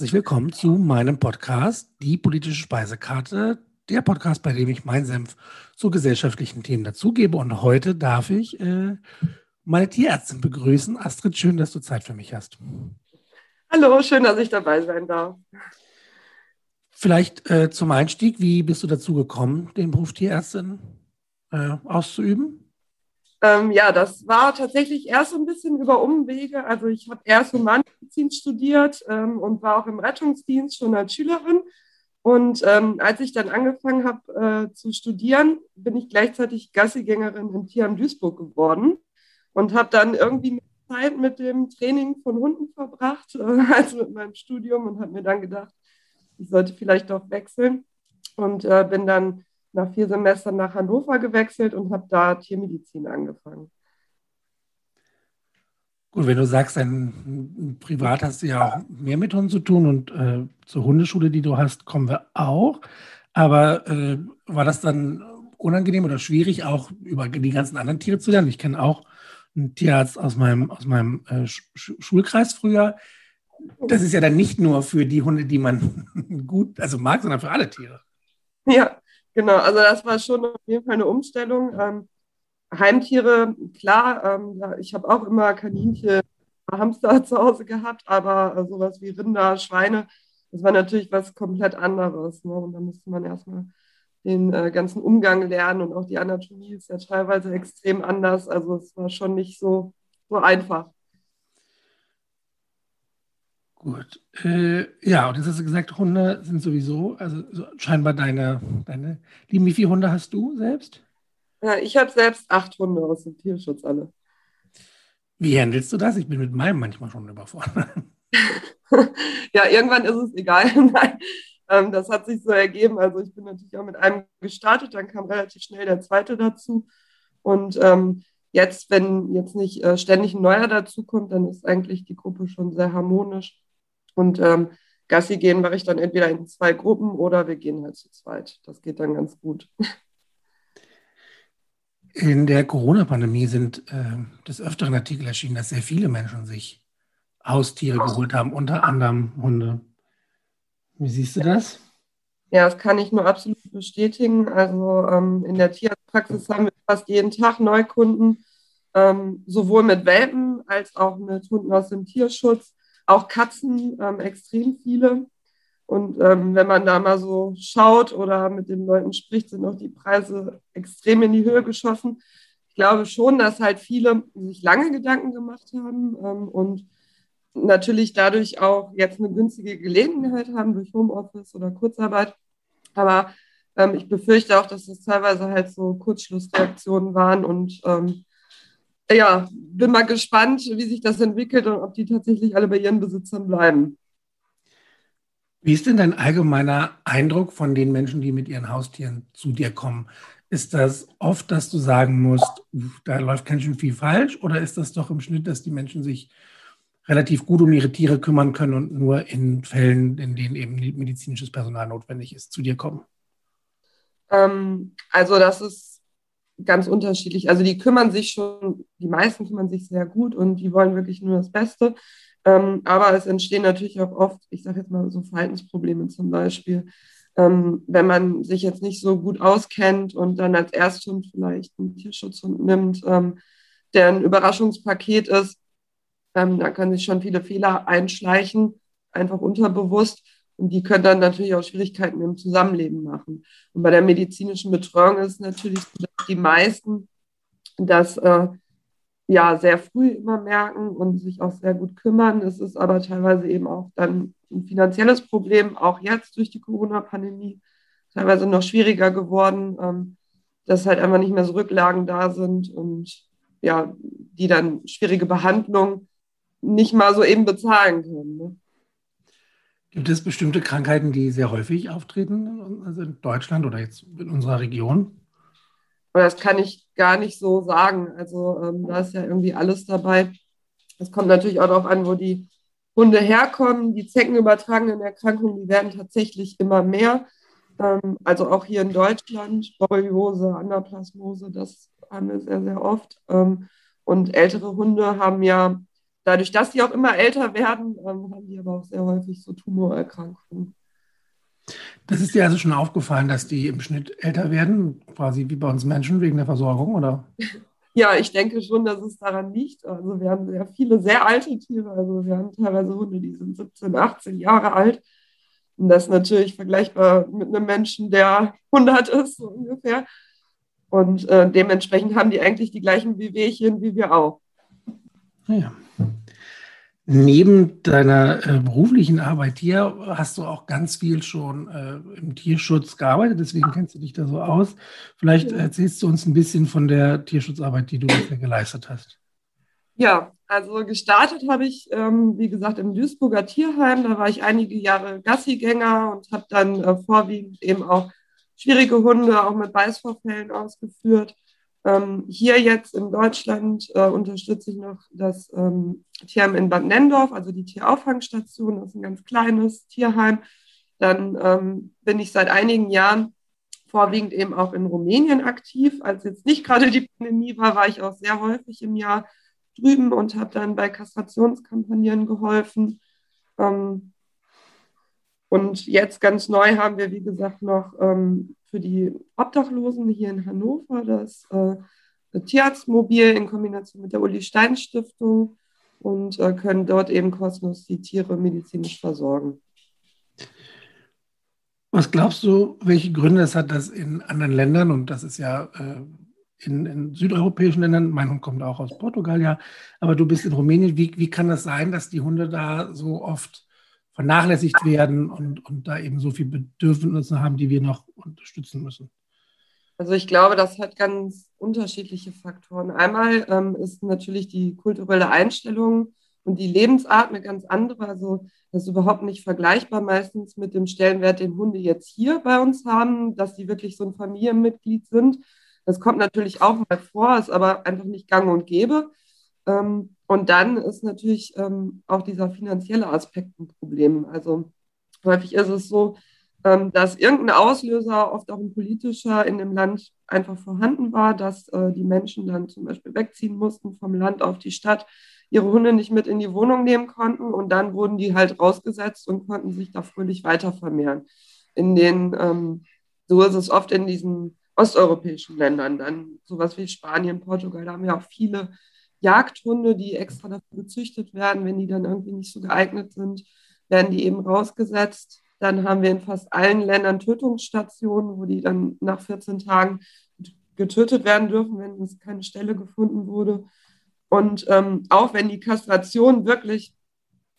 herzlich willkommen zu meinem Podcast, die politische Speisekarte, der Podcast, bei dem ich meinen Senf zu gesellschaftlichen Themen dazugebe. Und heute darf ich äh, meine Tierärztin begrüßen. Astrid, schön, dass du Zeit für mich hast. Hallo, schön, dass ich dabei sein darf. Vielleicht äh, zum Einstieg, wie bist du dazu gekommen, den Beruf Tierärztin äh, auszuüben? Ähm, ja, das war tatsächlich erst so ein bisschen über Umwege. Also ich habe erst Humanmedizin studiert ähm, und war auch im Rettungsdienst schon als Schülerin. Und ähm, als ich dann angefangen habe äh, zu studieren, bin ich gleichzeitig Gassigängerin im Tierheim Duisburg geworden und habe dann irgendwie Zeit mit dem Training von Hunden verbracht, äh, also mit meinem Studium und habe mir dann gedacht, ich sollte vielleicht doch wechseln und äh, bin dann nach vier Semestern nach Hannover gewechselt und habe da Tiermedizin angefangen. Gut, wenn du sagst, ein privat hast du ja auch mehr mit Hunden zu tun und äh, zur Hundeschule, die du hast, kommen wir auch. Aber äh, war das dann unangenehm oder schwierig, auch über die ganzen anderen Tiere zu lernen? Ich kenne auch einen Tierarzt aus meinem, aus meinem äh, Schulkreis früher. Das ist ja dann nicht nur für die Hunde, die man gut, also mag, sondern für alle Tiere. Ja, Genau, also das war schon auf jeden Fall eine Umstellung. Ähm, Heimtiere, klar, ähm, ich habe auch immer Kaninchen, Hamster zu Hause gehabt, aber äh, sowas wie Rinder, Schweine, das war natürlich was komplett anderes. Ne? Und da musste man erstmal den äh, ganzen Umgang lernen und auch die Anatomie ist ja teilweise extrem anders. Also es war schon nicht so, so einfach. Gut. Äh, ja, und jetzt hast du gesagt, Hunde sind sowieso, also so scheinbar deine, deine Lieben. Wie viele Hunde hast du selbst? Ja, ich habe selbst acht Hunde aus dem Tierschutz alle. Wie handelst du das? Ich bin mit meinem manchmal schon überfordert. ja, irgendwann ist es egal. Nein, ähm, das hat sich so ergeben. Also ich bin natürlich auch mit einem gestartet, dann kam relativ schnell der zweite dazu. Und ähm, jetzt, wenn jetzt nicht äh, ständig ein neuer dazukommt, dann ist eigentlich die Gruppe schon sehr harmonisch. Und ähm, Gassi gehen mache ich dann entweder in zwei Gruppen oder wir gehen halt zu zweit. Das geht dann ganz gut. In der Corona-Pandemie sind äh, des Öfteren Artikel erschienen, dass sehr viele Menschen sich Haustiere geholt haben, unter anderem Hunde. Wie siehst du das? Ja, das kann ich nur absolut bestätigen. Also ähm, in der Tierarztpraxis haben wir fast jeden Tag Neukunden, ähm, sowohl mit Welpen als auch mit Hunden aus dem Tierschutz. Auch Katzen, ähm, extrem viele. Und ähm, wenn man da mal so schaut oder mit den Leuten spricht, sind auch die Preise extrem in die Höhe geschossen. Ich glaube schon, dass halt viele sich lange Gedanken gemacht haben ähm, und natürlich dadurch auch jetzt eine günstige Gelegenheit haben durch Homeoffice oder Kurzarbeit. Aber ähm, ich befürchte auch, dass das teilweise halt so Kurzschlussreaktionen waren und ähm, ja, bin mal gespannt, wie sich das entwickelt und ob die tatsächlich alle bei ihren Besitzern bleiben. Wie ist denn dein allgemeiner Eindruck von den Menschen, die mit ihren Haustieren zu dir kommen? Ist das oft, dass du sagen musst, da läuft ganz schön viel falsch? Oder ist das doch im Schnitt, dass die Menschen sich relativ gut um ihre Tiere kümmern können und nur in Fällen, in denen eben medizinisches Personal notwendig ist, zu dir kommen? Ähm, also das ist ganz unterschiedlich. Also die kümmern sich schon, die meisten kümmern sich sehr gut und die wollen wirklich nur das Beste. Ähm, aber es entstehen natürlich auch oft, ich sage jetzt mal so Verhaltensprobleme zum Beispiel, ähm, wenn man sich jetzt nicht so gut auskennt und dann als Ersthund vielleicht einen Tierschutzhund nimmt, ähm, der ein Überraschungspaket ist, ähm, da können sich schon viele Fehler einschleichen, einfach unterbewusst. Und die können dann natürlich auch Schwierigkeiten im Zusammenleben machen. Und bei der medizinischen Betreuung ist es natürlich so, dass die meisten das äh, ja sehr früh immer merken und sich auch sehr gut kümmern. Es ist aber teilweise eben auch dann ein finanzielles Problem, auch jetzt durch die Corona-Pandemie, teilweise noch schwieriger geworden, ähm, dass halt einfach nicht mehr so Rücklagen da sind und ja, die dann schwierige Behandlung nicht mal so eben bezahlen können. Ne? Gibt es bestimmte Krankheiten, die sehr häufig auftreten, also in Deutschland oder jetzt in unserer Region? Das kann ich gar nicht so sagen. Also ähm, da ist ja irgendwie alles dabei. Es kommt natürlich auch darauf an, wo die Hunde herkommen. Die zeckenübertragenen Erkrankungen, die werden tatsächlich immer mehr. Ähm, also auch hier in Deutschland, Borreliose, Anaplasmose, das haben wir sehr, sehr oft. Ähm, und ältere Hunde haben ja dadurch, dass die auch immer älter werden, ähm, haben die aber auch sehr häufig so Tumorerkrankungen. Das ist dir also schon aufgefallen, dass die im Schnitt älter werden, quasi wie bei uns Menschen wegen der Versorgung, oder? Ja, ich denke schon, dass es daran liegt. Also wir haben sehr viele sehr alte Tiere. Also wir haben teilweise Hunde, die sind 17, 18 Jahre alt. Und das ist natürlich vergleichbar mit einem Menschen, der 100 ist, so ungefähr. Und äh, dementsprechend haben die eigentlich die gleichen Wehwehchen wie wir auch. Ja. Neben deiner äh, beruflichen Arbeit hier hast du auch ganz viel schon äh, im Tierschutz gearbeitet, deswegen kennst du dich da so aus. Vielleicht erzählst du uns ein bisschen von der Tierschutzarbeit, die du bisher geleistet hast. Ja, also gestartet habe ich, ähm, wie gesagt, im Duisburger Tierheim. Da war ich einige Jahre Gassigänger und habe dann äh, vorwiegend eben auch schwierige Hunde, auch mit Beißvorfällen ausgeführt. Ähm, hier jetzt in Deutschland äh, unterstütze ich noch das ähm, Tierheim in Bad Nendorf, also die Tierauffangstation. Das ist ein ganz kleines Tierheim. Dann ähm, bin ich seit einigen Jahren vorwiegend eben auch in Rumänien aktiv. Als jetzt nicht gerade die Pandemie war, war ich auch sehr häufig im Jahr drüben und habe dann bei Kastrationskampagnen geholfen. Ähm, und jetzt ganz neu haben wir, wie gesagt, noch ähm, für die Obdachlosen hier in Hannover das äh, Tierarztmobil in Kombination mit der Uli Stein Stiftung und äh, können dort eben kostenlos die Tiere medizinisch versorgen. Was glaubst du, welche Gründe es hat, dass in anderen Ländern, und das ist ja äh, in, in, südeuropäischen Ländern, mein Hund kommt auch aus Portugal, ja, aber du bist in Rumänien, wie, wie kann das sein, dass die Hunde da so oft vernachlässigt werden und, und da eben so viele Bedürfnisse haben, die wir noch unterstützen müssen? Also ich glaube, das hat ganz unterschiedliche Faktoren. Einmal ähm, ist natürlich die kulturelle Einstellung und die Lebensart eine ganz andere. Also das ist überhaupt nicht vergleichbar meistens mit dem Stellenwert, den Hunde jetzt hier bei uns haben, dass sie wirklich so ein Familienmitglied sind. Das kommt natürlich auch mal vor, ist aber einfach nicht gang und gäbe. Ähm, und dann ist natürlich ähm, auch dieser finanzielle Aspekt ein Problem. Also häufig ist es so, ähm, dass irgendein Auslöser, oft auch ein politischer, in dem Land einfach vorhanden war, dass äh, die Menschen dann zum Beispiel wegziehen mussten vom Land auf die Stadt, ihre Hunde nicht mit in die Wohnung nehmen konnten und dann wurden die halt rausgesetzt und konnten sich da fröhlich weiter vermehren. In den, ähm, so ist es oft in diesen osteuropäischen Ländern, dann sowas wie Spanien, Portugal, da haben wir auch viele Jagdhunde, die extra dafür gezüchtet werden, wenn die dann irgendwie nicht so geeignet sind, werden die eben rausgesetzt. Dann haben wir in fast allen Ländern Tötungsstationen, wo die dann nach 14 Tagen getötet werden dürfen, wenn es keine Stelle gefunden wurde. Und ähm, auch wenn die Kastration wirklich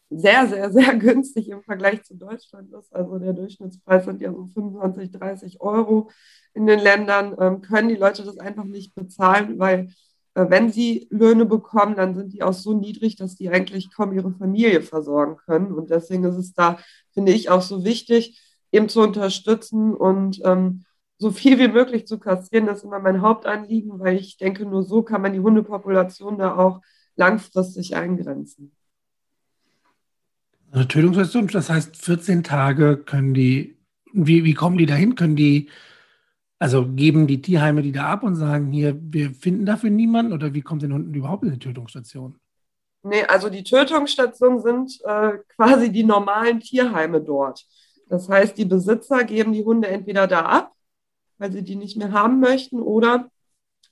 sehr, sehr, sehr günstig im Vergleich zu Deutschland ist, also der Durchschnittspreis sind ja so 25, 30 Euro in den Ländern, ähm, können die Leute das einfach nicht bezahlen, weil wenn sie Löhne bekommen, dann sind die auch so niedrig, dass die eigentlich kaum ihre Familie versorgen können. Und deswegen ist es da, finde ich, auch so wichtig, eben zu unterstützen und ähm, so viel wie möglich zu kastrieren. Das ist immer mein Hauptanliegen, weil ich denke, nur so kann man die Hundepopulation da auch langfristig eingrenzen. Eine Tötungsversion, das heißt, 14 Tage können die, wie, wie kommen die dahin? Können die also geben die Tierheime die da ab und sagen, hier, wir finden dafür niemanden oder wie kommt den Hunden überhaupt in die Tötungsstation? Nee, also die Tötungsstationen sind äh, quasi die normalen Tierheime dort. Das heißt, die Besitzer geben die Hunde entweder da ab, weil sie die nicht mehr haben möchten, oder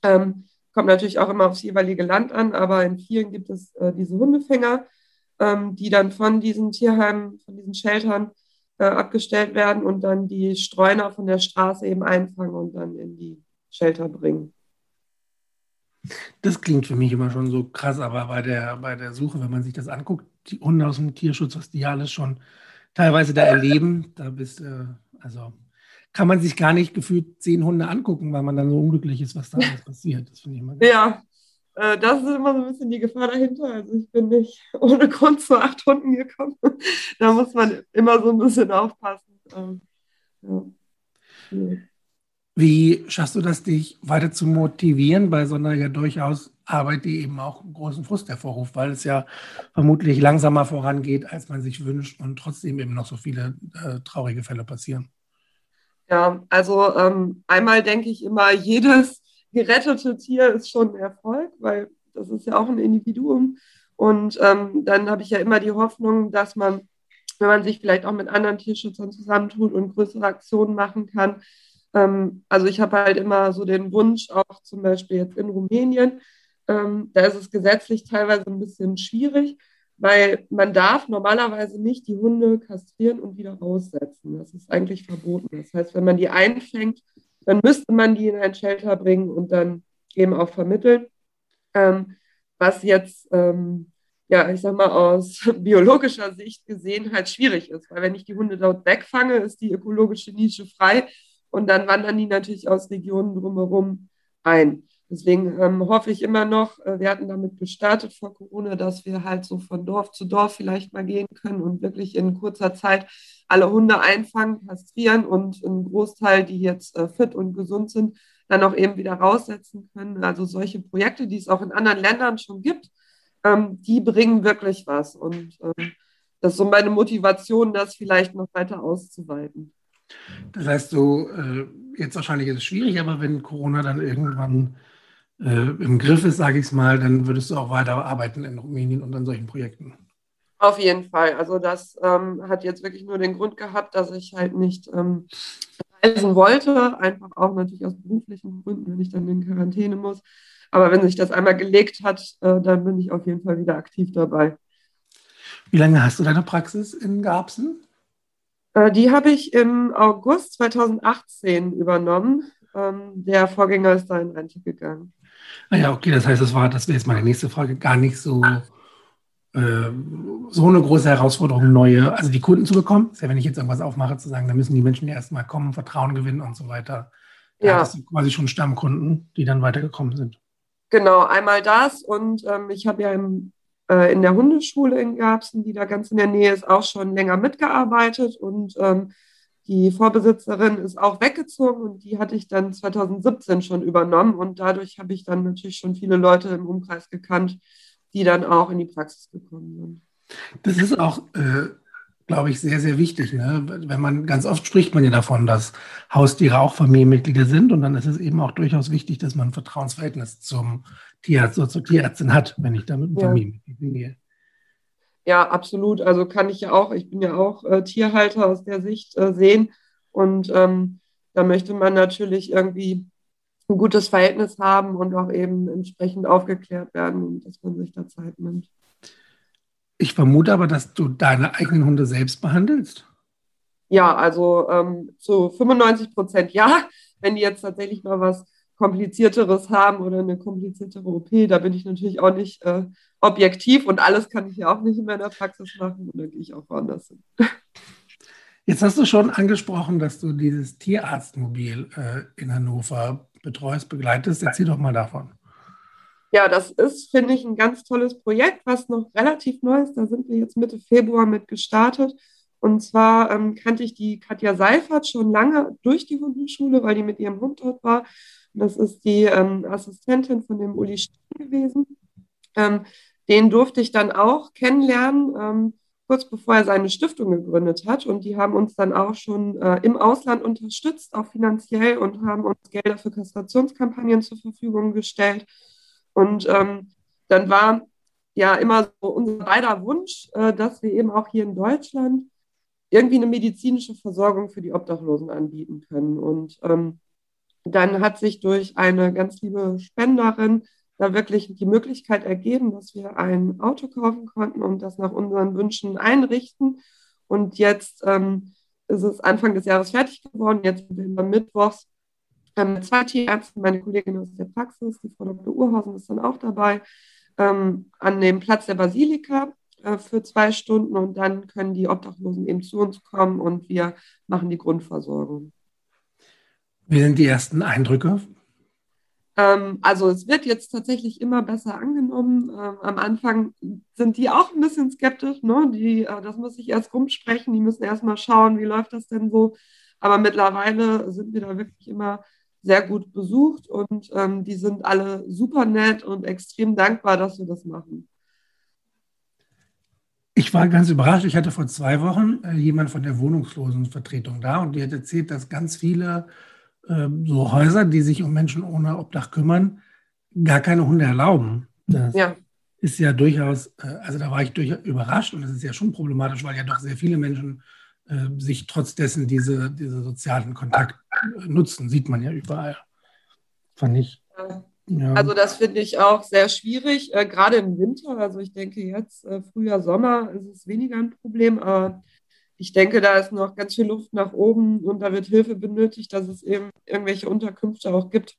ähm, kommt natürlich auch immer aufs jeweilige Land an, aber in vielen gibt es äh, diese Hundefänger, ähm, die dann von diesen Tierheimen, von diesen Sheltern äh, abgestellt werden und dann die Streuner von der Straße eben einfangen und dann in die Shelter bringen. Das klingt für mich immer schon so krass, aber bei der, bei der Suche, wenn man sich das anguckt, die Hunde aus dem Tierschutz, was die alles schon teilweise da erleben, da bist äh, also kann man sich gar nicht gefühlt zehn Hunde angucken, weil man dann so unglücklich ist, was da alles passiert. Das finde ich immer Ja, äh, das ist immer so ein bisschen die Gefahr dahinter. Also ich bin nicht ohne Grund zu acht Hunden gekommen. da muss man immer so ein bisschen aufpassen. Ähm, ja. Wie schaffst du das, dich weiter zu motivieren bei so einer ja durchaus Arbeit, die eben auch großen Frust hervorruft, weil es ja vermutlich langsamer vorangeht, als man sich wünscht und trotzdem eben noch so viele äh, traurige Fälle passieren? Ja, also ähm, einmal denke ich immer, jedes gerettete Tier ist schon ein Erfolg, weil das ist ja auch ein Individuum. Und ähm, dann habe ich ja immer die Hoffnung, dass man, wenn man sich vielleicht auch mit anderen Tierschützern zusammentut und größere Aktionen machen kann. Ähm, also ich habe halt immer so den Wunsch, auch zum Beispiel jetzt in Rumänien, ähm, da ist es gesetzlich teilweise ein bisschen schwierig, weil man darf normalerweise nicht die Hunde kastrieren und wieder raussetzen. Das ist eigentlich verboten. Das heißt, wenn man die einfängt, dann müsste man die in ein Shelter bringen und dann eben auch vermitteln. Ähm, was jetzt, ähm, ja, ich sag mal, aus biologischer Sicht gesehen halt schwierig ist, weil wenn ich die Hunde dort wegfange, ist die ökologische Nische frei und dann wandern die natürlich aus Regionen drumherum ein. Deswegen ähm, hoffe ich immer noch, äh, wir hatten damit gestartet vor Corona, dass wir halt so von Dorf zu Dorf vielleicht mal gehen können und wirklich in kurzer Zeit alle Hunde einfangen, kastrieren und einen Großteil, die jetzt äh, fit und gesund sind, dann auch eben wieder raussetzen können. Also solche Projekte, die es auch in anderen Ländern schon gibt, ähm, die bringen wirklich was. Und ähm, das ist so meine Motivation, das vielleicht noch weiter auszuweiten. Das heißt, so äh, jetzt wahrscheinlich ist es schwierig, aber wenn Corona dann irgendwann im Griff ist, sage ich es mal, dann würdest du auch weiter arbeiten in Rumänien und an solchen Projekten. Auf jeden Fall. Also das ähm, hat jetzt wirklich nur den Grund gehabt, dass ich halt nicht ähm, reisen wollte, einfach auch natürlich aus beruflichen Gründen, wenn ich dann in Quarantäne muss. Aber wenn sich das einmal gelegt hat, äh, dann bin ich auf jeden Fall wieder aktiv dabei. Wie lange hast du deine Praxis in Garbsen? Äh, die habe ich im August 2018 übernommen. Ähm, der Vorgänger ist da in Rente gegangen. Ah ja, okay, das heißt, das war, das wäre jetzt meine nächste Frage, gar nicht so, äh, so eine große Herausforderung, neue, also die Kunden zu bekommen. ist ja, wenn ich jetzt irgendwas aufmache, zu sagen, da müssen die Menschen ja erstmal kommen, Vertrauen gewinnen und so weiter. Da ja. hast du quasi schon Stammkunden, die dann weitergekommen sind. Genau, einmal das und ähm, ich habe ja im, äh, in der Hundeschule in Garbsen, die da ganz in der Nähe ist, auch schon länger mitgearbeitet und ähm, die Vorbesitzerin ist auch weggezogen und die hatte ich dann 2017 schon übernommen und dadurch habe ich dann natürlich schon viele Leute im Umkreis gekannt, die dann auch in die Praxis gekommen sind. Das ist auch, äh, glaube ich, sehr, sehr wichtig. Ne? Wenn man ganz oft spricht man ja davon, dass Haustiere auch Familienmitglieder sind und dann ist es eben auch durchaus wichtig, dass man ein Vertrauensverhältnis zum Tierarzt oder zur Tierärztin hat, wenn ich da mit einem ja. Familienmitglied gehe. Ja, absolut. Also kann ich ja auch, ich bin ja auch äh, Tierhalter aus der Sicht äh, sehen. Und ähm, da möchte man natürlich irgendwie ein gutes Verhältnis haben und auch eben entsprechend aufgeklärt werden und dass man sich da Zeit nimmt. Ich vermute aber, dass du deine eigenen Hunde selbst behandelst. Ja, also ähm, zu 95 Prozent ja. Wenn die jetzt tatsächlich mal was komplizierteres haben oder eine kompliziertere OP, da bin ich natürlich auch nicht äh, objektiv und alles kann ich ja auch nicht in meiner Praxis machen und da gehe ich auch woanders hin. Jetzt hast du schon angesprochen, dass du dieses Tierarztmobil äh, in Hannover betreust, begleitest. Erzähl doch mal davon. Ja, das ist, finde ich, ein ganz tolles Projekt, was noch relativ neu ist. Da sind wir jetzt Mitte Februar mit gestartet. Und zwar ähm, kannte ich die Katja Seifert schon lange durch die Hundeschule, weil die mit ihrem Hund dort war. Das ist die ähm, Assistentin von dem Uli Stein gewesen. Ähm, den durfte ich dann auch kennenlernen, ähm, kurz bevor er seine Stiftung gegründet hat. Und die haben uns dann auch schon äh, im Ausland unterstützt, auch finanziell, und haben uns Gelder für Kastrationskampagnen zur Verfügung gestellt. Und ähm, dann war ja immer so unser beider Wunsch, äh, dass wir eben auch hier in Deutschland irgendwie eine medizinische Versorgung für die Obdachlosen anbieten können. Und ähm, dann hat sich durch eine ganz liebe Spenderin da wirklich die Möglichkeit ergeben, dass wir ein Auto kaufen konnten und das nach unseren Wünschen einrichten. Und jetzt ähm, ist es Anfang des Jahres fertig geworden. Jetzt sind wir mittwochs ähm, zwei Tierärzte, meine Kollegin aus der Praxis, die Frau Dr. Urhausen ist dann auch dabei, ähm, an dem Platz der Basilika äh, für zwei Stunden und dann können die Obdachlosen eben zu uns kommen und wir machen die Grundversorgung. Wie sind die ersten Eindrücke ähm, also es wird jetzt tatsächlich immer besser angenommen. Ähm, am Anfang sind die auch ein bisschen skeptisch. Ne? Die, äh, das muss ich erst rumsprechen. Die müssen erst mal schauen, wie läuft das denn so. Aber mittlerweile sind wir da wirklich immer sehr gut besucht und ähm, die sind alle super nett und extrem dankbar, dass wir das machen. Ich war ganz überrascht. Ich hatte vor zwei Wochen äh, jemand von der Wohnungslosenvertretung da und die hat erzählt, dass ganz viele so Häuser, die sich um Menschen ohne Obdach kümmern, gar keine Hunde erlauben. Das, ja. ist ja durchaus, äh, also da war ich durchaus überrascht und es ist ja schon problematisch, weil ja doch sehr viele Menschen äh, sich trotz dessen diese, diese sozialen Kontakt nutzen, sieht man ja überall. Fand ich. Ja. Also das finde ich auch sehr schwierig, äh, gerade im Winter. Also ich denke jetzt, äh, Frühjahr, Sommer ist es weniger ein Problem, aber ich denke, da ist noch ganz viel Luft nach oben und da wird Hilfe benötigt, dass es eben irgendwelche Unterkünfte auch gibt,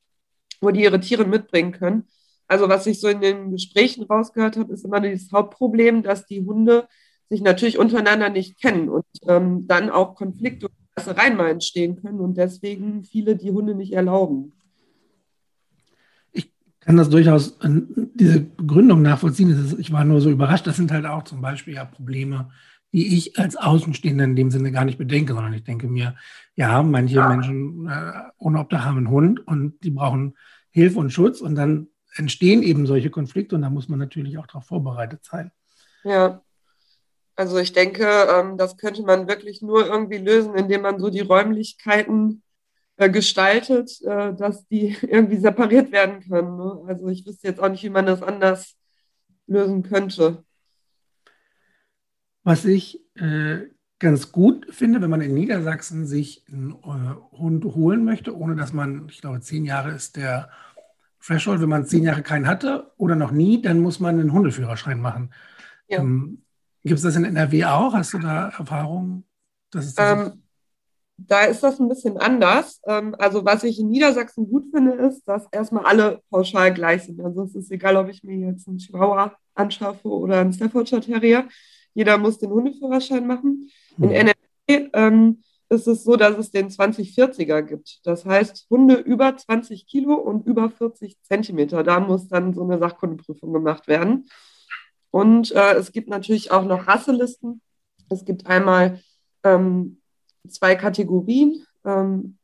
wo die ihre Tiere mitbringen können. Also was ich so in den Gesprächen rausgehört habe, ist immer das Hauptproblem, dass die Hunde sich natürlich untereinander nicht kennen und ähm, dann auch Konflikte und Rassereien mal entstehen können und deswegen viele die Hunde nicht erlauben. Ich kann das durchaus, diese Begründung nachvollziehen. Ich war nur so überrascht. Das sind halt auch zum Beispiel ja Probleme, die ich als Außenstehender in dem Sinne gar nicht bedenke, sondern ich denke mir, ja, manche ja. Menschen äh, ohne Obdach haben einen Hund und die brauchen Hilfe und Schutz und dann entstehen eben solche Konflikte und da muss man natürlich auch darauf vorbereitet sein. Ja, also ich denke, ähm, das könnte man wirklich nur irgendwie lösen, indem man so die Räumlichkeiten äh, gestaltet, äh, dass die irgendwie separiert werden können. Ne? Also ich wüsste jetzt auch nicht, wie man das anders lösen könnte. Was ich äh, ganz gut finde, wenn man in Niedersachsen sich einen äh, Hund holen möchte, ohne dass man, ich glaube, zehn Jahre ist der Threshold, wenn man zehn Jahre keinen hatte oder noch nie, dann muss man einen Hundeführerschein machen. Ja. Ähm, Gibt es das in NRW auch? Hast du da Erfahrungen? Ähm, da ist das ein bisschen anders. Ähm, also was ich in Niedersachsen gut finde, ist, dass erstmal alle pauschal gleich sind. Also es ist egal, ob ich mir jetzt einen Chihuahua anschaffe oder einen Staffordshire Terrier. Jeder muss den Hundeführerschein machen. In hm. NRW ähm, ist es so, dass es den 2040er gibt. Das heißt, Hunde über 20 Kilo und über 40 Zentimeter. Da muss dann so eine Sachkundenprüfung gemacht werden. Und äh, es gibt natürlich auch noch Rasselisten. Es gibt einmal ähm, zwei Kategorien, ähm,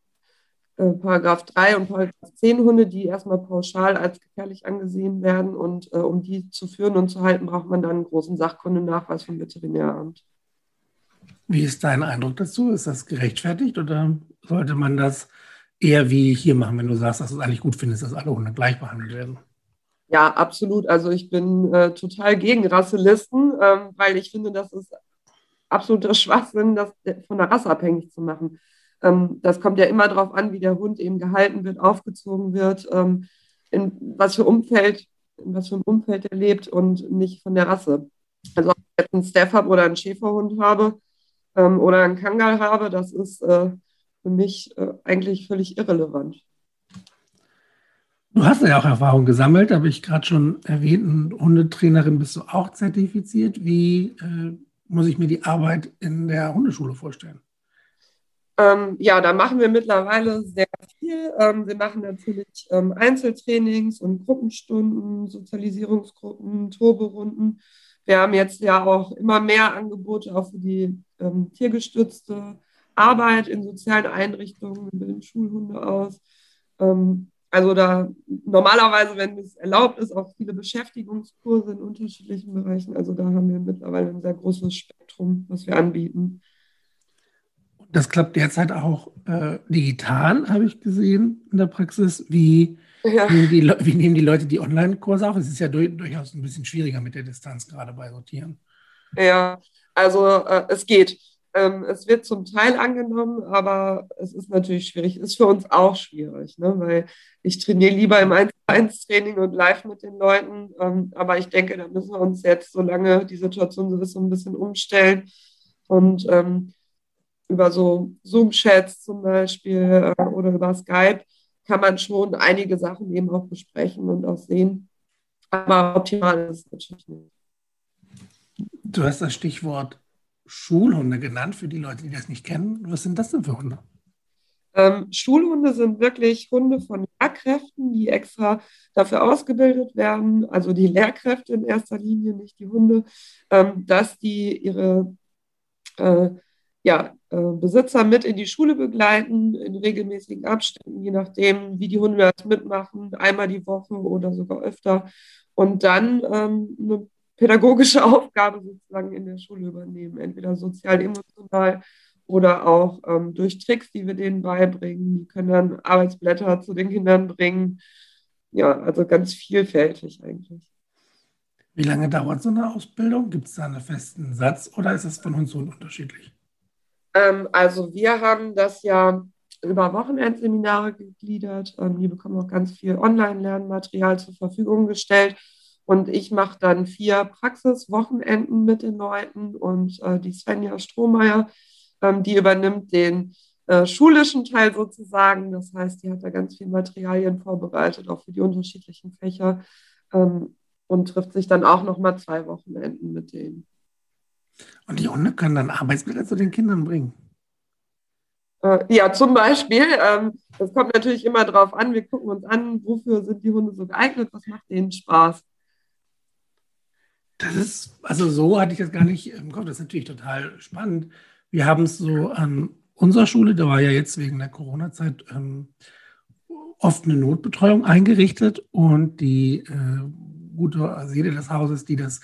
äh, Paragraph 3 und Paragraph 10 Hunde, die erstmal pauschal als gefährlich angesehen werden. Und äh, um die zu führen und zu halten, braucht man dann einen großen Sachkundennachweis vom Veterinäramt. Wie ist dein Eindruck dazu? Ist das gerechtfertigt oder sollte man das eher wie hier machen, wenn du sagst, dass du es eigentlich gut findest, dass alle Hunde gleich behandelt werden? Ja, absolut. Also ich bin äh, total gegen Rasselisten, ähm, weil ich finde, das ist absoluter Schwachsinn, das von der Rasse abhängig zu machen. Ähm, das kommt ja immer darauf an, wie der Hund eben gehalten wird, aufgezogen wird, ähm, in was für Umfeld, in was für ein Umfeld er lebt und nicht von der Rasse. Also ob ich jetzt einen Staff habe oder einen Schäferhund habe, ähm, oder einen Kangal habe, das ist äh, für mich äh, eigentlich völlig irrelevant. Du hast ja auch Erfahrung gesammelt, habe ich gerade schon erwähnt. Und Hundetrainerin bist du auch zertifiziert. Wie äh, muss ich mir die Arbeit in der Hundeschule vorstellen? Ähm, ja, da machen wir mittlerweile sehr viel. Ähm, wir machen natürlich ähm, Einzeltrainings und Gruppenstunden, Sozialisierungsgruppen, Turborunden. Wir haben jetzt ja auch immer mehr Angebote auch für die ähm, tiergestützte Arbeit in sozialen Einrichtungen, wir bilden Schulhunde aus. Ähm, also da normalerweise, wenn es erlaubt ist, auch viele Beschäftigungskurse in unterschiedlichen Bereichen. Also da haben wir mittlerweile ein sehr großes Spektrum, was wir anbieten. Das klappt derzeit auch äh, digital, habe ich gesehen in der Praxis. Wie, ja. nehmen, die, wie nehmen die Leute die Online-Kurse auf? Es ist ja durchaus ein bisschen schwieriger mit der Distanz, gerade bei Sortieren. Ja, also äh, es geht. Ähm, es wird zum Teil angenommen, aber es ist natürlich schwierig. Ist für uns auch schwierig, ne? weil ich trainiere lieber im 1-1-Training und live mit den Leuten. Ähm, aber ich denke, da müssen wir uns jetzt, solange die Situation so ist, so ein bisschen umstellen und ähm, über so Zoom-Chats zum Beispiel äh, oder über Skype kann man schon einige Sachen eben auch besprechen und auch sehen. Aber optimal ist es natürlich nicht. Du hast das Stichwort Schulhunde genannt, für die Leute, die das nicht kennen. Was sind das denn für Hunde? Ähm, Schulhunde sind wirklich Hunde von Lehrkräften, die extra dafür ausgebildet werden, also die Lehrkräfte in erster Linie, nicht die Hunde, ähm, dass die ihre äh, ja, äh, Besitzer mit in die Schule begleiten, in regelmäßigen Abständen, je nachdem, wie die Hunde das mitmachen, einmal die Woche oder sogar öfter. Und dann ähm, eine pädagogische Aufgabe sozusagen in der Schule übernehmen, entweder sozial, emotional oder auch ähm, durch Tricks, die wir denen beibringen. Die können dann Arbeitsblätter zu den Kindern bringen. Ja, also ganz vielfältig eigentlich. Wie lange dauert so eine Ausbildung? Gibt es da einen festen Satz oder ist es von zu Hund unterschiedlich? Ähm, also wir haben das ja über Wochenendseminare gegliedert. Ähm, die bekommen auch ganz viel Online-Lernmaterial zur Verfügung gestellt. Und ich mache dann vier Praxiswochenenden mit den Leuten und äh, die Svenja Strohmeier, ähm, die übernimmt den äh, schulischen Teil sozusagen. Das heißt, die hat da ganz viele Materialien vorbereitet, auch für die unterschiedlichen Fächer ähm, und trifft sich dann auch noch mal zwei Wochenenden mit denen. Und die Hunde können dann Arbeitsbilder zu den Kindern bringen. Äh, ja, zum Beispiel. Ähm, das kommt natürlich immer darauf an. Wir gucken uns an, wofür sind die Hunde so geeignet, was macht denen Spaß. Das ist, also so hatte ich das gar nicht im Kopf. Das ist natürlich total spannend. Wir haben es so an unserer Schule, da war ja jetzt wegen der Corona-Zeit ähm, oft eine Notbetreuung eingerichtet und die äh, gute Seele des Hauses, die das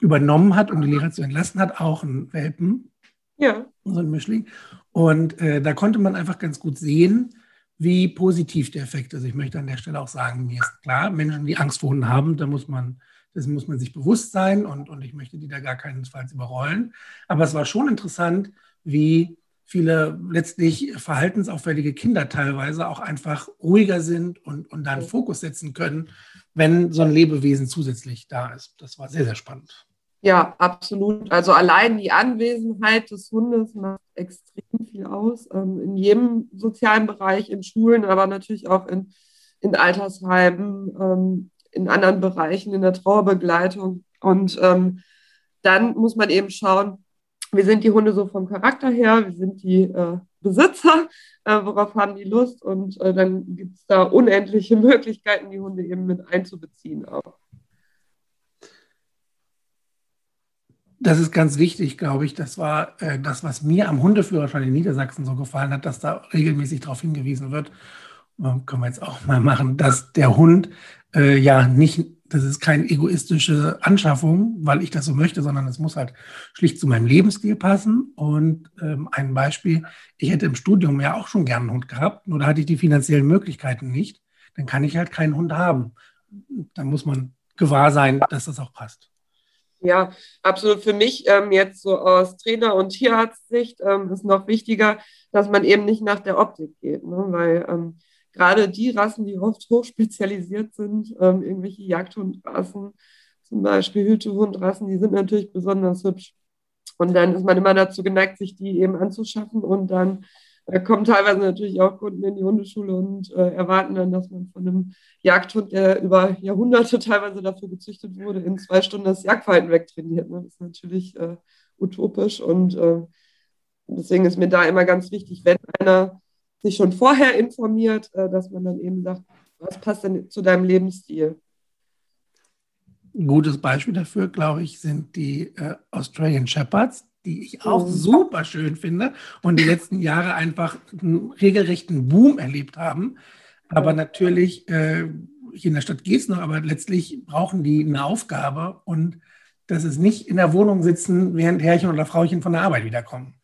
übernommen hat, um die Lehrer zu entlassen, hat auch einen Welpen. Ja. So ein Mischling. Und äh, da konnte man einfach ganz gut sehen, wie positiv der Effekt ist. Ich möchte an der Stelle auch sagen, mir ist klar, Menschen, die Angst vor Hunden haben, da muss man das muss man sich bewusst sein und, und ich möchte die da gar keinesfalls überrollen. Aber es war schon interessant, wie viele letztlich verhaltensauffällige Kinder teilweise auch einfach ruhiger sind und, und da einen Fokus setzen können, wenn so ein Lebewesen zusätzlich da ist. Das war sehr, sehr spannend. Ja, absolut. Also allein die Anwesenheit des Hundes macht extrem viel aus. Ähm, in jedem sozialen Bereich, in Schulen, aber natürlich auch in, in Altersheimen, ähm, in anderen Bereichen, in der Trauerbegleitung. Und ähm, dann muss man eben schauen, wie sind die Hunde so vom Charakter her, wie sind die äh, Besitzer, äh, worauf haben die Lust und äh, dann gibt es da unendliche Möglichkeiten, die Hunde eben mit einzubeziehen auch. Das ist ganz wichtig, glaube ich. Das war äh, das, was mir am Hundeführerschein in Niedersachsen so gefallen hat, dass da regelmäßig darauf hingewiesen wird, können wir jetzt auch mal machen, dass der Hund äh, ja nicht, das ist keine egoistische Anschaffung, weil ich das so möchte, sondern es muss halt schlicht zu meinem Lebensstil passen. Und ähm, ein Beispiel, ich hätte im Studium ja auch schon gern einen Hund gehabt, nur da hatte ich die finanziellen Möglichkeiten nicht. Dann kann ich halt keinen Hund haben. Dann muss man gewahr sein, dass das auch passt. Ja, absolut. Für mich ähm, jetzt so aus Trainer- und Tierarztsicht ähm, ist noch wichtiger, dass man eben nicht nach der Optik geht, ne? weil ähm, gerade die Rassen, die oft hochspezialisiert sind, ähm, irgendwelche Jagdhundrassen, zum Beispiel Hütehundrassen, die sind natürlich besonders hübsch. Und dann ist man immer dazu geneigt, sich die eben anzuschaffen. Und dann äh, kommen teilweise natürlich auch Kunden in die Hundeschule und äh, erwarten dann, dass man von einem Jagdhund, der über Jahrhunderte teilweise dafür gezüchtet wurde, in zwei Stunden das Jagdverhalten wegtrainiert. Ne? Das ist natürlich äh, utopisch. Und äh, deswegen ist mir da immer ganz wichtig, wenn einer sich schon vorher informiert, äh, dass man dann eben sagt, was passt denn zu deinem Lebensstil? Ein gutes Beispiel dafür, glaube ich, sind die äh, Australian Shepherds, die ich auch mhm. super schön finde und die letzten Jahre einfach einen regelrechten Boom erlebt haben. Aber natürlich, äh, hier in der Stadt geht es noch, aber letztlich brauchen die eine Aufgabe und das ist nicht in der Wohnung sitzen, während Herrchen oder Frauchen von der Arbeit wiederkommen.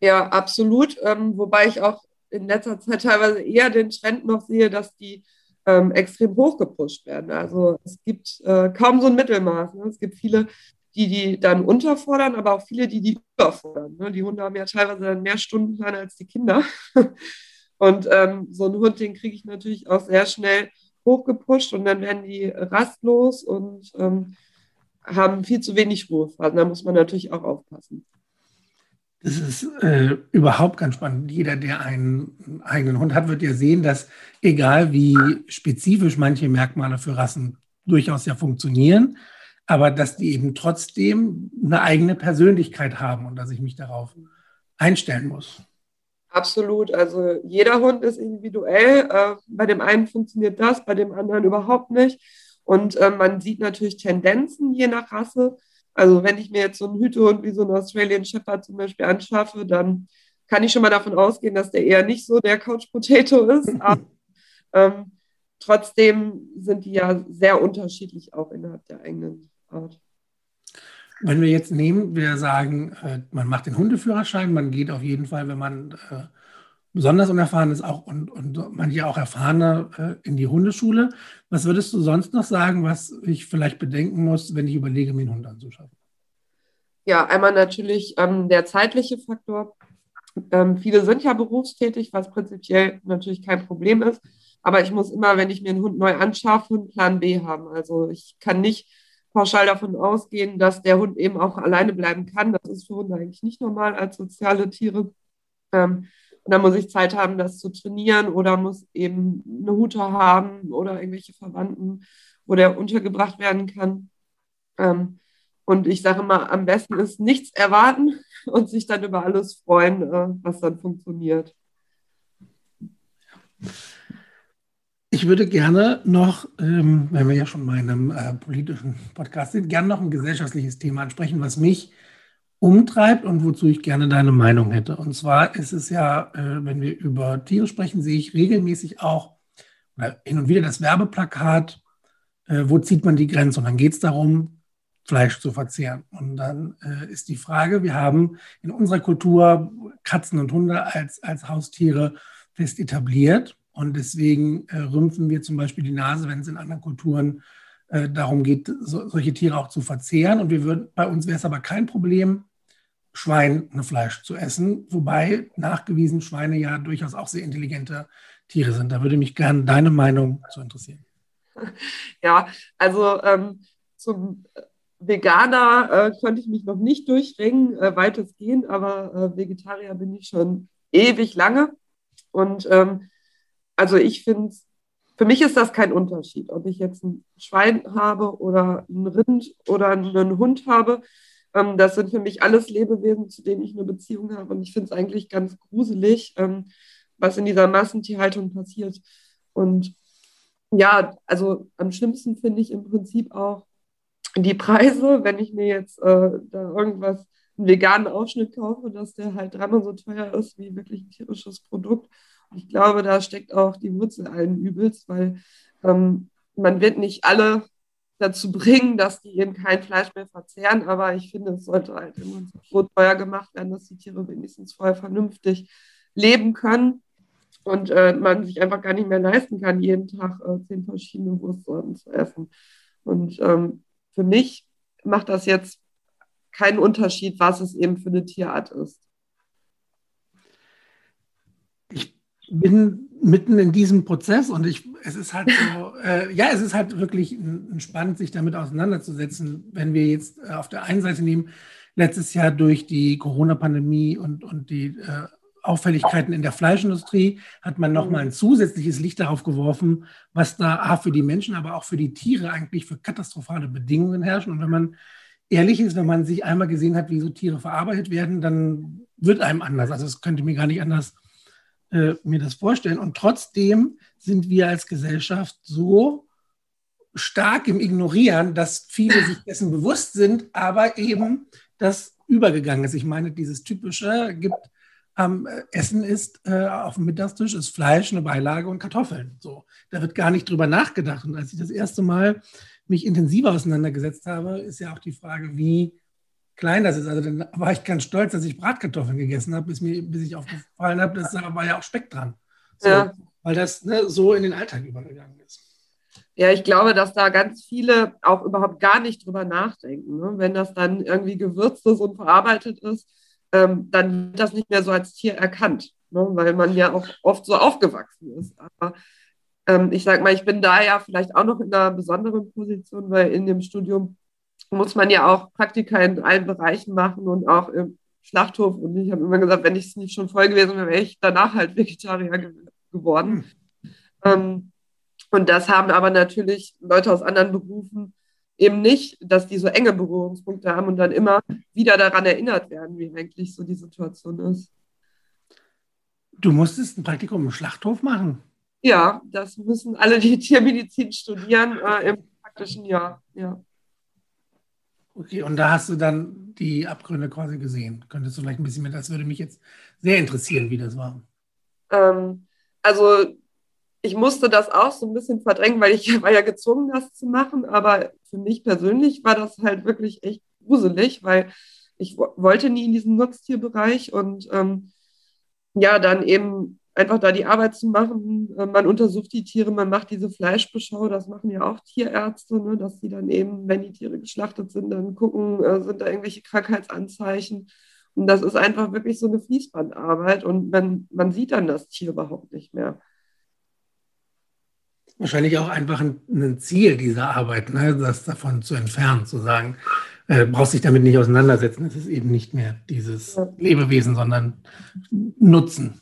Ja, absolut. Ähm, wobei ich auch in letzter Zeit teilweise eher den Trend noch sehe, dass die ähm, extrem hochgepusht werden. Also es gibt äh, kaum so ein Mittelmaß. Ne? Es gibt viele, die die dann unterfordern, aber auch viele, die die überfordern. Ne? Die Hunde haben ja teilweise dann mehr Stundenplan als die Kinder. und ähm, so einen Hund, den kriege ich natürlich auch sehr schnell hochgepusht und dann werden die rastlos und ähm, haben viel zu wenig Ruhephasen. Da muss man natürlich auch aufpassen. Das ist äh, überhaupt ganz spannend. Jeder, der einen eigenen Hund hat, wird ja sehen, dass egal wie spezifisch manche Merkmale für Rassen durchaus ja funktionieren, aber dass die eben trotzdem eine eigene Persönlichkeit haben und dass ich mich darauf einstellen muss. Absolut. Also jeder Hund ist individuell. Äh, bei dem einen funktioniert das, bei dem anderen überhaupt nicht. Und äh, man sieht natürlich Tendenzen je nach Rasse. Also wenn ich mir jetzt so einen Hütehund wie so einen Australian Shepherd zum Beispiel anschaffe, dann kann ich schon mal davon ausgehen, dass der eher nicht so der Couch Potato ist. Aber ähm, trotzdem sind die ja sehr unterschiedlich auch innerhalb der eigenen Art. Wenn wir jetzt nehmen, wir sagen, äh, man macht den Hundeführerschein, man geht auf jeden Fall, wenn man äh, besonders unerfahren ist auch und, und manche auch erfahrener äh, in die Hundeschule. Was würdest du sonst noch sagen, was ich vielleicht bedenken muss, wenn ich überlege, mir einen Hund anzuschaffen? Ja, einmal natürlich ähm, der zeitliche Faktor. Ähm, viele sind ja berufstätig, was prinzipiell natürlich kein Problem ist. Aber ich muss immer, wenn ich mir einen Hund neu anschaffe, einen Plan B haben. Also ich kann nicht pauschal davon ausgehen, dass der Hund eben auch alleine bleiben kann. Das ist für Hunde eigentlich nicht normal als soziale Tiere. Ähm, und dann muss ich Zeit haben, das zu trainieren oder muss eben eine Hute haben oder irgendwelche Verwandten, wo der untergebracht werden kann. Ähm, und ich sage mal, am besten ist nichts erwarten und sich dann über alles freuen, äh, was dann funktioniert. Ich würde gerne noch, ähm, wenn wir ja schon mal in einem äh, politischen Podcast sind, gerne noch ein gesellschaftliches Thema ansprechen, was mich umtreibt und wozu ich gerne deine Meinung hätte. Und zwar ist es ja, äh, wenn wir über Tiere sprechen, sehe ich regelmäßig auch hin und wieder das Werbeplakat, äh, wo zieht man die Grenze? Und dann geht es darum, Fleisch zu verzehren. Und dann äh, ist die Frage, wir haben in unserer Kultur Katzen und Hunde als, als Haustiere fest etabliert. Und deswegen äh, rümpfen wir zum Beispiel die Nase, wenn es in anderen Kulturen äh, darum geht, so, solche Tiere auch zu verzehren. Und wir würden, bei uns wäre es aber kein Problem, Schweinefleisch zu essen, wobei nachgewiesen Schweine ja durchaus auch sehr intelligente Tiere sind. Da würde mich gerne deine Meinung zu interessieren. Ja, also ähm, zum Veganer äh, konnte ich mich noch nicht durchringen, äh, weitestgehend, aber äh, Vegetarier bin ich schon ewig lange. Und ähm, also ich finde, für mich ist das kein Unterschied, ob ich jetzt ein Schwein habe oder ein Rind oder einen Hund habe. Ähm, das sind für mich alles Lebewesen, zu denen ich eine Beziehung habe. Und ich finde es eigentlich ganz gruselig, ähm, was in dieser Massentierhaltung passiert. Und ja, also am schlimmsten finde ich im Prinzip auch die Preise, wenn ich mir jetzt äh, da irgendwas, einen veganen Aufschnitt kaufe, dass der halt dreimal so teuer ist wie wirklich ein tierisches Produkt. Ich glaube, da steckt auch die Wurzel allen Übels, weil ähm, man wird nicht alle dazu bringen, dass die eben kein Fleisch mehr verzehren. Aber ich finde, es sollte halt immer so teuer gemacht werden, dass die Tiere wenigstens vorher vernünftig leben können und äh, man sich einfach gar nicht mehr leisten kann, jeden Tag äh, zehn verschiedene Wurstsorten zu essen. Und ähm, für mich macht das jetzt keinen Unterschied, was es eben für eine Tierart ist. Ich bin mitten in diesem Prozess und ich, es ist halt so, äh, ja, es ist halt wirklich spannend, sich damit auseinanderzusetzen, wenn wir jetzt äh, auf der einen Seite nehmen, letztes Jahr durch die Corona-Pandemie und, und die äh, Auffälligkeiten in der Fleischindustrie hat man nochmal ein zusätzliches Licht darauf geworfen, was da für die Menschen, aber auch für die Tiere eigentlich für katastrophale Bedingungen herrschen. Und wenn man ehrlich ist, wenn man sich einmal gesehen hat, wie so Tiere verarbeitet werden, dann wird einem anders. Also das könnte mir gar nicht anders äh, mir das vorstellen. Und trotzdem sind wir als Gesellschaft so stark im Ignorieren, dass viele sich dessen bewusst sind, aber eben das übergegangen ist. Ich meine, dieses typische gibt am äh, Essen ist äh, auf dem Mittagstisch ist Fleisch, eine Beilage und Kartoffeln. So, da wird gar nicht drüber nachgedacht. Und als ich das erste Mal mich intensiver auseinandergesetzt habe, ist ja auch die Frage, wie klein das ist. Also dann war ich ganz stolz, dass ich Bratkartoffeln gegessen habe, bis, mir, bis ich aufgefallen habe, dass da war ja auch Speck dran. So, ja. Weil das ne, so in den Alltag übergegangen ist. Ja, ich glaube, dass da ganz viele auch überhaupt gar nicht drüber nachdenken. Ne? Wenn das dann irgendwie gewürzt ist und verarbeitet ist, ähm, dann wird das nicht mehr so als Tier erkannt, ne? weil man ja auch oft so aufgewachsen ist. Aber ähm, ich sage mal, ich bin da ja vielleicht auch noch in einer besonderen Position, weil in dem Studium muss man ja auch Praktika in allen Bereichen machen und auch im Schlachthof. Und ich habe immer gesagt, wenn ich es nicht schon voll gewesen wäre, wäre ich danach halt Vegetarier ge geworden. Mhm. Ähm, und das haben aber natürlich Leute aus anderen Berufen eben nicht, dass die so enge Berührungspunkte haben und dann immer wieder daran erinnert werden, wie eigentlich so die Situation ist. Du musstest ein Praktikum im Schlachthof machen? Ja, das müssen alle, die Tiermedizin studieren, äh, im praktischen Jahr, ja. Okay, und da hast du dann die Abgründe quasi gesehen. Könntest du vielleicht ein bisschen mehr, das würde mich jetzt sehr interessieren, wie das war. Ähm, also ich musste das auch so ein bisschen verdrängen, weil ich war ja gezwungen, das zu machen. Aber für mich persönlich war das halt wirklich echt gruselig, weil ich wollte nie in diesen Nutztierbereich und ähm, ja, dann eben einfach da die Arbeit zu machen. Äh, man untersucht die Tiere, man macht diese Fleischbeschau, das machen ja auch Tierärzte, ne, dass sie dann eben, wenn die Tiere geschlachtet sind, dann gucken, äh, sind da irgendwelche Krankheitsanzeichen. Und das ist einfach wirklich so eine Fließbandarbeit und man, man sieht dann das Tier überhaupt nicht mehr. Wahrscheinlich auch einfach ein, ein Ziel dieser Arbeit, ne, das davon zu entfernen, zu sagen, äh, brauchst dich damit nicht auseinandersetzen. Es ist eben nicht mehr dieses ja. Lebewesen, sondern Nutzen.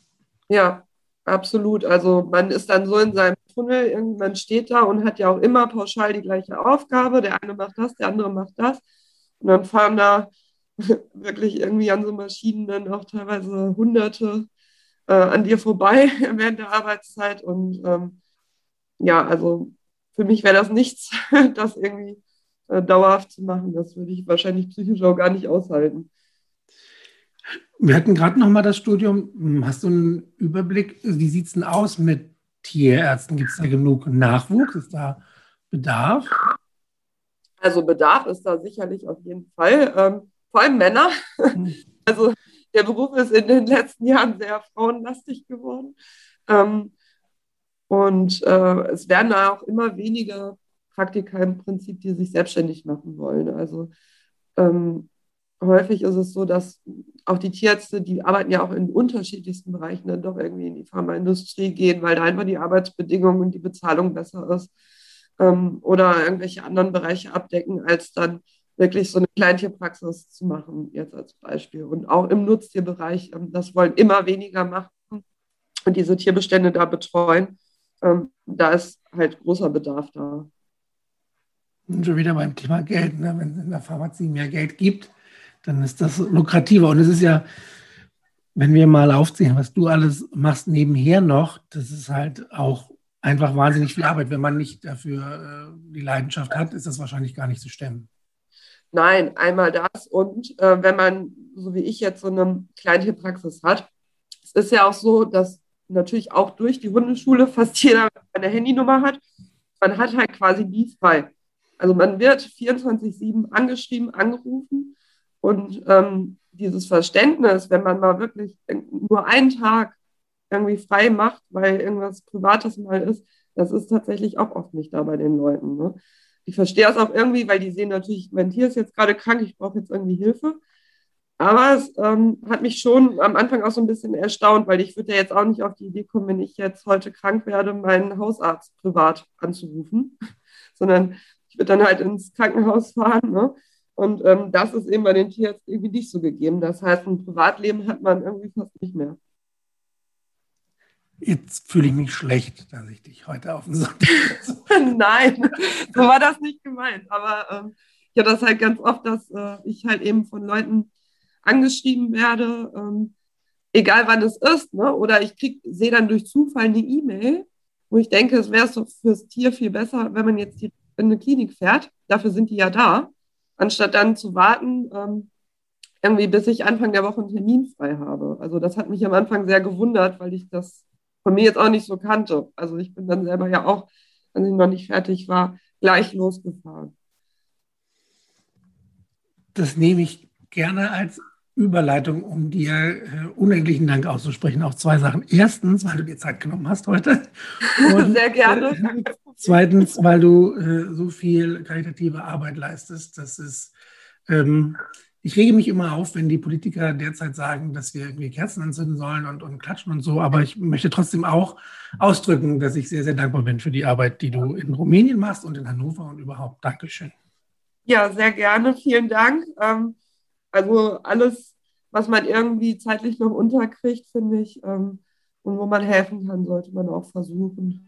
Ja, absolut. Also man ist dann so in seinem Tunnel, irgendwann steht da und hat ja auch immer pauschal die gleiche Aufgabe. Der eine macht das, der andere macht das. Und dann fahren da wirklich irgendwie an so Maschinen dann auch teilweise Hunderte äh, an dir vorbei während der Arbeitszeit. Und ähm, ja, also für mich wäre das nichts, das irgendwie äh, dauerhaft zu machen. Das würde ich wahrscheinlich psychisch auch gar nicht aushalten. Wir hatten gerade noch mal das Studium. Hm, hast du einen Überblick? Wie sieht es denn aus mit Tierärzten? Gibt es da genug Nachwuchs? Ist da Bedarf? Also Bedarf ist da sicherlich auf jeden Fall. Ähm, vor allem Männer. Hm. Also der Beruf ist in den letzten Jahren sehr frauenlastig geworden. Ähm, und äh, es werden da auch immer weniger Praktiker im Prinzip, die sich selbstständig machen wollen. Also ähm, häufig ist es so, dass auch die Tierärzte, die arbeiten ja auch in unterschiedlichsten Bereichen, dann doch irgendwie in die Pharmaindustrie gehen, weil da einfach die Arbeitsbedingungen und die Bezahlung besser ist ähm, oder irgendwelche anderen Bereiche abdecken, als dann wirklich so eine Kleintierpraxis zu machen, jetzt als Beispiel. Und auch im Nutztierbereich, ähm, das wollen immer weniger machen und diese Tierbestände da betreuen. Ähm, da ist halt großer Bedarf da. Und schon wieder beim Thema Geld. Ne? Wenn es in der Pharmazie mehr Geld gibt, dann ist das lukrativer. Und es ist ja, wenn wir mal aufzählen, was du alles machst nebenher noch, das ist halt auch einfach wahnsinnig viel Arbeit. Wenn man nicht dafür äh, die Leidenschaft hat, ist das wahrscheinlich gar nicht zu stemmen. Nein, einmal das. Und äh, wenn man, so wie ich jetzt, so eine Kleintierpraxis hat, es ist ja auch so, dass natürlich auch durch die Hundeschule fast jeder eine Handynummer hat. Man hat halt quasi die frei. Also man wird 24-7 angeschrieben, angerufen und ähm, dieses Verständnis, wenn man mal wirklich nur einen Tag irgendwie frei macht, weil irgendwas Privates mal ist, das ist tatsächlich auch oft nicht da bei den Leuten. Ne? Ich verstehe es auch irgendwie, weil die sehen natürlich, mein Tier ist jetzt gerade krank, ich brauche jetzt irgendwie Hilfe. Aber es ähm, hat mich schon am Anfang auch so ein bisschen erstaunt, weil ich würde ja jetzt auch nicht auf die Idee kommen, wenn ich jetzt heute krank werde, meinen Hausarzt privat anzurufen, sondern ich würde dann halt ins Krankenhaus fahren. Ne? Und ähm, das ist eben bei den Tierärzten irgendwie nicht so gegeben. Das heißt, ein Privatleben hat man irgendwie fast nicht mehr. Jetzt fühle ich mich schlecht, dass ich dich heute auf den Sonntag. Nein, so war das nicht gemeint. Aber ähm, ich habe das halt ganz oft, dass äh, ich halt eben von Leuten angeschrieben werde, ähm, egal wann es ist, ne? oder ich sehe dann durch Zufall eine E-Mail, wo ich denke, es wäre so fürs Tier viel besser, wenn man jetzt in eine Klinik fährt, dafür sind die ja da, anstatt dann zu warten, ähm, irgendwie bis ich Anfang der Woche einen Termin frei habe. Also das hat mich am Anfang sehr gewundert, weil ich das von mir jetzt auch nicht so kannte. Also ich bin dann selber ja auch, als ich noch nicht fertig war, gleich losgefahren. Das nehme ich gerne als Überleitung, um dir äh, unendlichen Dank auszusprechen auf zwei Sachen. Erstens, weil du dir Zeit genommen hast heute. Und, Sehr gerne. Äh, zweitens, weil du äh, so viel karitative Arbeit leistest. Das ist, ähm, ich rege mich immer auf, wenn die Politiker derzeit sagen, dass wir irgendwie Kerzen anzünden sollen und, und klatschen und so. Aber ich möchte trotzdem auch ausdrücken, dass ich sehr, sehr dankbar bin für die Arbeit, die du in Rumänien machst und in Hannover und überhaupt. Dankeschön. Ja, sehr gerne. Vielen Dank. Ähm also alles, was man irgendwie zeitlich noch unterkriegt, finde ich, ähm, und wo man helfen kann, sollte man auch versuchen.